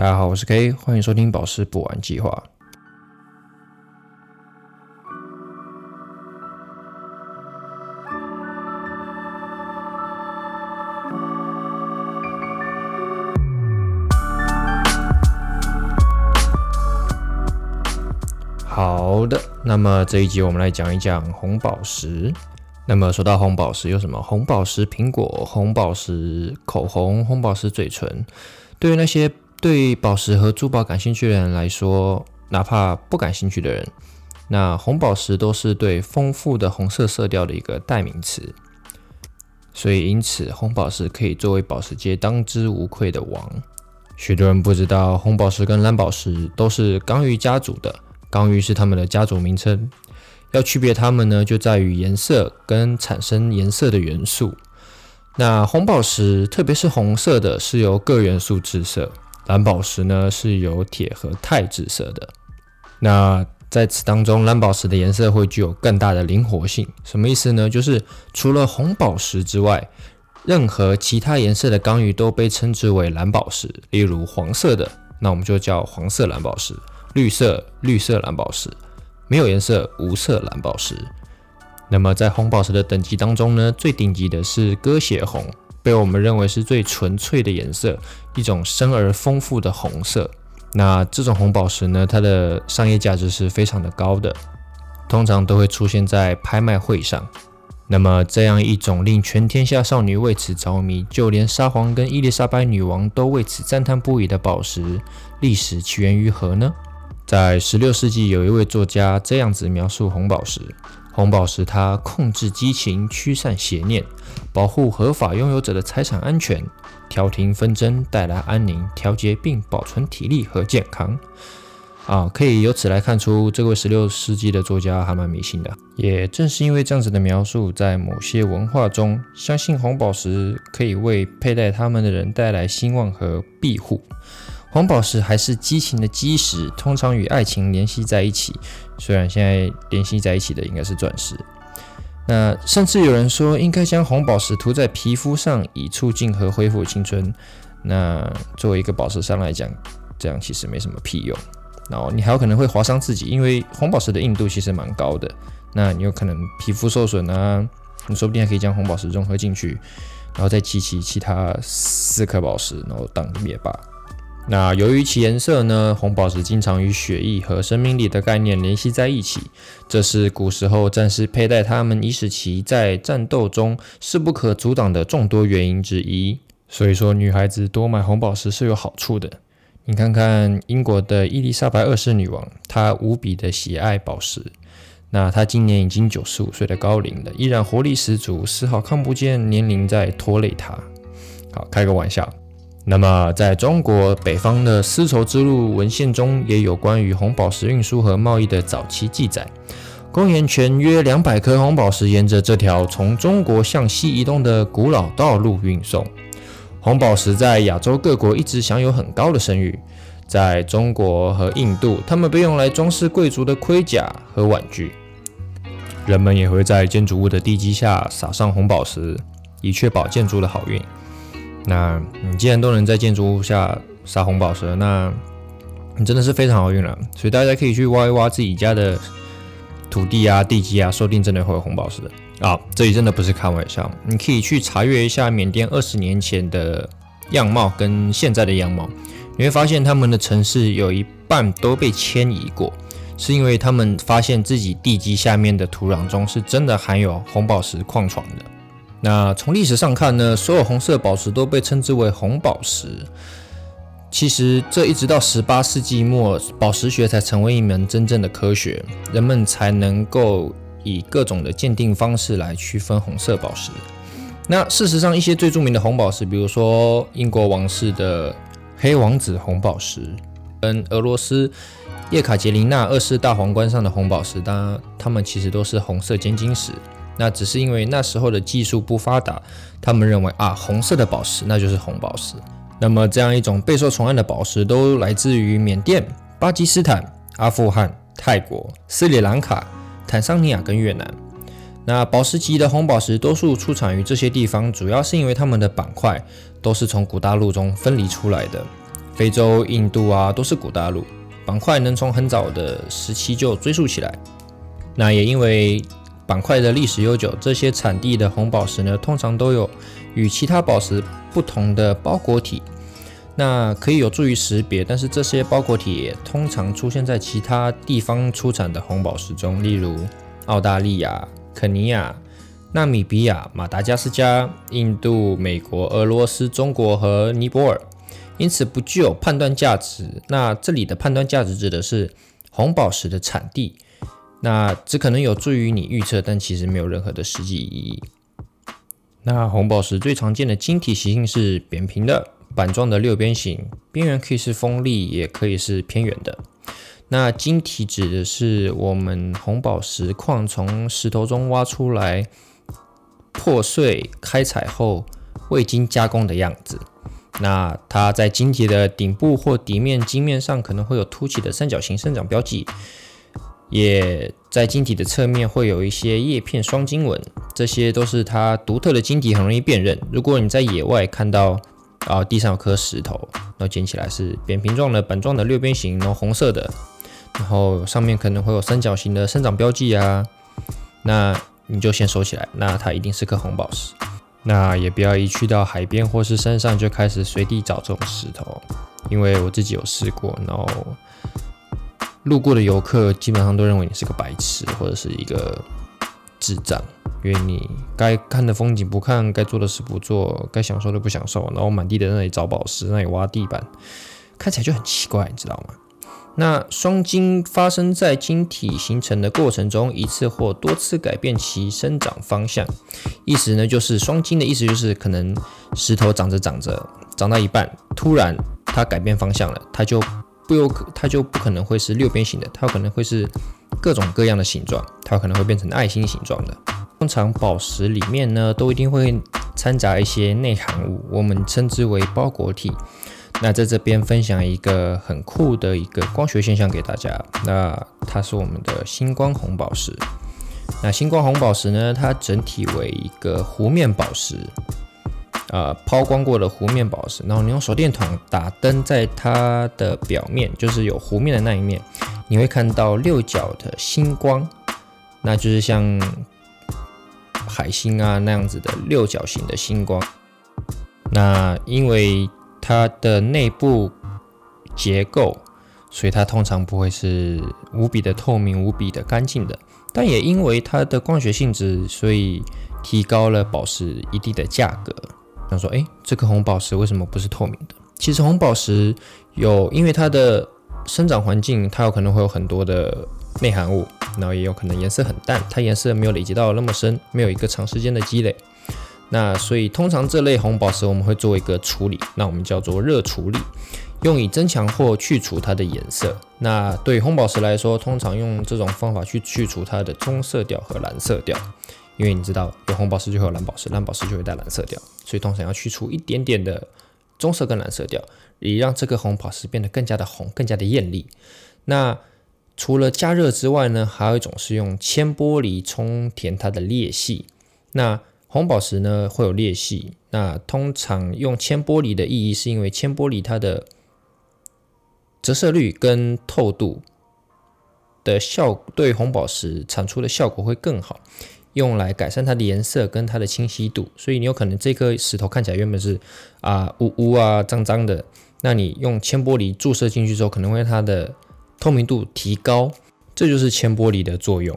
大家好，我是 K，欢迎收听宝石补完计划。好的，那么这一集我们来讲一讲红宝石。那么说到红宝石，有什么红宝石苹果、红宝石口红、红宝石嘴唇？对于那些对宝石和珠宝感兴趣的人来说，哪怕不感兴趣的人，那红宝石都是对丰富的红色色调的一个代名词。所以，因此红宝石可以作为宝石界当之无愧的王。许多人不知道，红宝石跟蓝宝石都是刚玉家族的，刚玉是他们的家族名称。要区别它们呢，就在于颜色跟产生颜色的元素。那红宝石，特别是红色的，是由各元素制色；蓝宝石呢，是由铁和钛制色的。那在此当中，蓝宝石的颜色会具有更大的灵活性。什么意思呢？就是除了红宝石之外，任何其他颜色的钢玉都被称之为蓝宝石。例如黄色的，那我们就叫黄色蓝宝石；绿色，绿色蓝宝石。没有颜色，无色蓝宝石。那么在红宝石的等级当中呢，最顶级的是鸽血红，被我们认为是最纯粹的颜色，一种深而丰富的红色。那这种红宝石呢，它的商业价值是非常的高的，通常都会出现在拍卖会上。那么这样一种令全天下少女为此着迷，就连沙皇跟伊丽莎白女王都为此赞叹不已的宝石，历史起源于何呢？在十六世纪，有一位作家这样子描述红宝石：红宝石它控制激情，驱散邪念，保护合法拥有者的财产安全，调停纷争，带来安宁，调节并保存体力和健康。啊，可以由此来看出，这位十六世纪的作家还蛮迷信的。也正是因为这样子的描述，在某些文化中，相信红宝石可以为佩戴它们的人带来兴旺和庇护。红宝石还是激情的基石，通常与爱情联系在一起。虽然现在联系在一起的应该是钻石。那甚至有人说，应该将红宝石涂在皮肤上，以促进和恢复青春。那作为一个宝石商来讲，这样其实没什么屁用。然后你还有可能会划伤自己，因为红宝石的硬度其实蛮高的。那你有可能皮肤受损啊，你说不定还可以将红宝石融合进去，然后再集齐其他四颗宝石，然后当灭霸。那由于其颜色呢，红宝石经常与血液和生命力的概念联系在一起，这是古时候战士佩戴它们以使其在战斗中势不可阻挡的众多原因之一。所以说，女孩子多买红宝石是有好处的。你看看英国的伊丽莎白二世女王，她无比的喜爱宝石。那她今年已经九十五岁的高龄了，依然活力十足，丝毫看不见年龄在拖累她。好，开个玩笑。那么，在中国北方的丝绸之路文献中，也有关于红宝石运输和贸易的早期记载。公元前约两百颗红宝石沿着这条从中国向西移动的古老道路运送。红宝石在亚洲各国一直享有很高的声誉。在中国和印度，它们被用来装饰贵族的盔甲和玩具。人们也会在建筑物的地基下撒上红宝石，以确保建筑的好运。那你既然都能在建筑物下撒红宝石，那你真的是非常好运了。所以大家可以去挖一挖自己家的土地啊、地基啊，说不定真的会有红宝石的啊！这里真的不是开玩笑。你可以去查阅一下缅甸二十年前的样貌跟现在的样貌，你会发现他们的城市有一半都被迁移过，是因为他们发现自己地基下面的土壤中是真的含有红宝石矿床的。那从历史上看呢，所有红色宝石都被称之为红宝石。其实这一直到十八世纪末，宝石学才成为一门真正的科学，人们才能够以各种的鉴定方式来区分红色宝石。那事实上，一些最著名的红宝石，比如说英国王室的黑王子红宝石，跟俄罗斯叶卡捷琳娜二世大皇冠上的红宝石，当然它们其实都是红色尖晶石。那只是因为那时候的技术不发达，他们认为啊，红色的宝石那就是红宝石。那么这样一种备受宠爱的宝石，都来自于缅甸、巴基斯坦、阿富汗、泰国、斯里兰卡、坦桑尼亚跟越南。那宝石级的红宝石多数出产于这些地方，主要是因为它们的板块都是从古大陆中分离出来的，非洲、印度啊都是古大陆，板块能从很早的时期就追溯起来。那也因为板块的历史悠久，这些产地的红宝石呢，通常都有与其他宝石不同的包裹体，那可以有助于识别。但是这些包裹体通常出现在其他地方出产的红宝石中，例如澳大利亚、肯尼亚。纳米比亚、马达加斯加、印度、美国、俄罗斯、中国和尼泊尔，因此不具有判断价值。那这里的判断价值指的是红宝石的产地，那只可能有助于你预测，但其实没有任何的实际意义。那红宝石最常见的晶体习性是扁平的、板状的六边形，边缘可以是锋利，也可以是偏圆的。那晶体指的是我们红宝石矿从石头中挖出来。破碎开采后未经加工的样子，那它在晶体的顶部或底面晶面上可能会有凸起的三角形生长标记，也在晶体的侧面会有一些叶片双晶纹，这些都是它独特的晶体，很容易辨认。如果你在野外看到啊地上有颗石头，然后捡起来是扁平状的板状的六边形，然后红色的，然后上面可能会有三角形的生长标记啊，那。你就先收起来，那它一定是颗红宝石。那也不要一去到海边或是山上就开始随地找这种石头，因为我自己有试过，然后路过的游客基本上都认为你是个白痴或者是一个智障，因为你该看的风景不看，该做的事不做，该享受的不享受，然后满地的那里找宝石，那里挖地板，看起来就很奇怪，你知道吗？那双晶发生在晶体形成的过程中，一次或多次改变其生长方向。意思呢，就是双晶的意思就是可能石头长着长着，长到一半，突然它改变方向了，它就不有可，它就不可能会是六边形的，它有可能会是各种各样的形状，它有可能会变成爱心形状的。通常宝石里面呢，都一定会掺杂一些内含物，我们称之为包裹体。那在这边分享一个很酷的一个光学现象给大家，那它是我们的星光红宝石。那星光红宝石呢，它整体为一个弧面宝石，呃，抛光过的弧面宝石。然后你用手电筒打灯在它的表面，就是有弧面的那一面，你会看到六角的星光，那就是像海星啊那样子的六角形的星光。那因为它的内部结构，所以它通常不会是无比的透明、无比的干净的。但也因为它的光学性质，所以提高了宝石一定的价格。想说，哎，这颗红宝石为什么不是透明的？其实红宝石有，因为它的生长环境，它有可能会有很多的内含物，然后也有可能颜色很淡，它颜色没有累积到那么深，没有一个长时间的积累。那所以通常这类红宝石我们会做一个处理，那我们叫做热处理，用以增强或去除它的颜色。那对红宝石来说，通常用这种方法去去除它的棕色调和蓝色调，因为你知道有红宝石就会有蓝宝石，蓝宝石就会带蓝色调，所以通常要去除一点点的棕色跟蓝色调，以让这个红宝石变得更加的红，更加的艳丽。那除了加热之外呢，还有一种是用铅玻璃充填它的裂隙。那红宝石呢会有裂隙，那通常用铅玻璃的意义是因为铅玻璃它的折射率跟透度的效对红宝石产出的效果会更好，用来改善它的颜色跟它的清晰度。所以你有可能这颗石头看起来原本是啊污污啊脏脏的，那你用铅玻璃注射进去之后，可能会它的透明度提高，这就是铅玻璃的作用。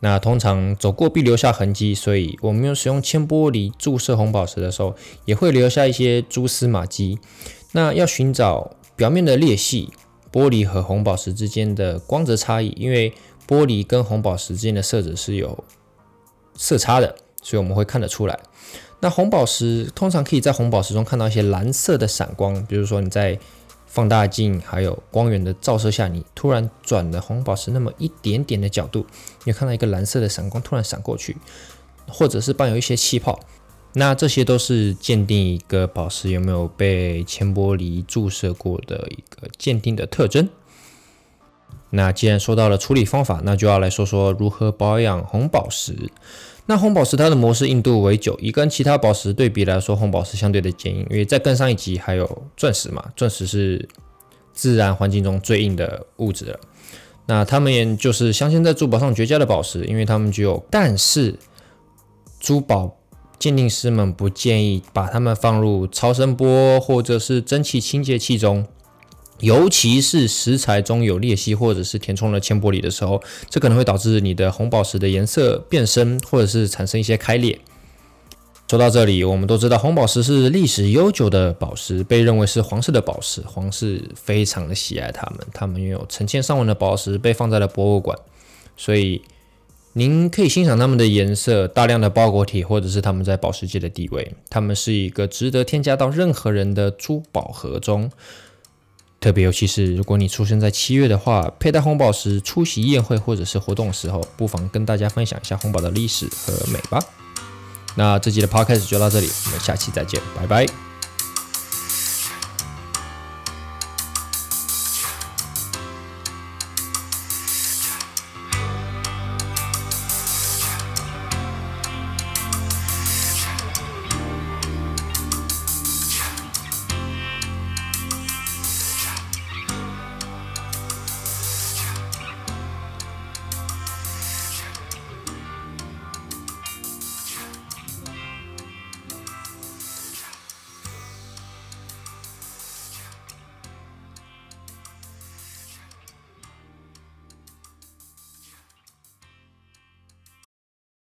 那通常走过必留下痕迹，所以我们用使用铅玻璃注射红宝石的时候，也会留下一些蛛丝马迹。那要寻找表面的裂隙，玻璃和红宝石之间的光泽差异，因为玻璃跟红宝石之间的色泽是有色差的，所以我们会看得出来。那红宝石通常可以在红宝石中看到一些蓝色的闪光，比如说你在。放大镜还有光源的照射下，你突然转了红宝石那么一点点的角度，你会看到一个蓝色的闪光突然闪过去，或者是伴有一些气泡，那这些都是鉴定一个宝石有没有被铅玻璃注射过的一个鉴定的特征。那既然说到了处理方法，那就要来说说如何保养红宝石。那红宝石它的模式硬度为九，以跟其他宝石对比来说，红宝石相对的坚硬，因为在更上一级还有钻石嘛，钻石是自然环境中最硬的物质了。那它们也就是镶嵌在珠宝上绝佳的宝石，因为它们具有，但是珠宝鉴定师们不建议把它们放入超声波或者是蒸汽清洁器中。尤其是石材中有裂隙或者是填充了铅玻璃的时候，这可能会导致你的红宝石的颜色变深，或者是产生一些开裂。说到这里，我们都知道红宝石是历史悠久的宝石，被认为是皇室的宝石，皇室非常的喜爱它们，它们拥有成千上万的宝石被放在了博物馆，所以您可以欣赏它们的颜色、大量的包裹体，或者是它们在宝石界的地位，它们是一个值得添加到任何人的珠宝盒中。特别，尤其是如果你出生在七月的话，佩戴红宝石出席宴会或者是活动的时候，不妨跟大家分享一下红宝的历史和美吧。那这集的 podcast 就到这里，我们下期再见，拜拜。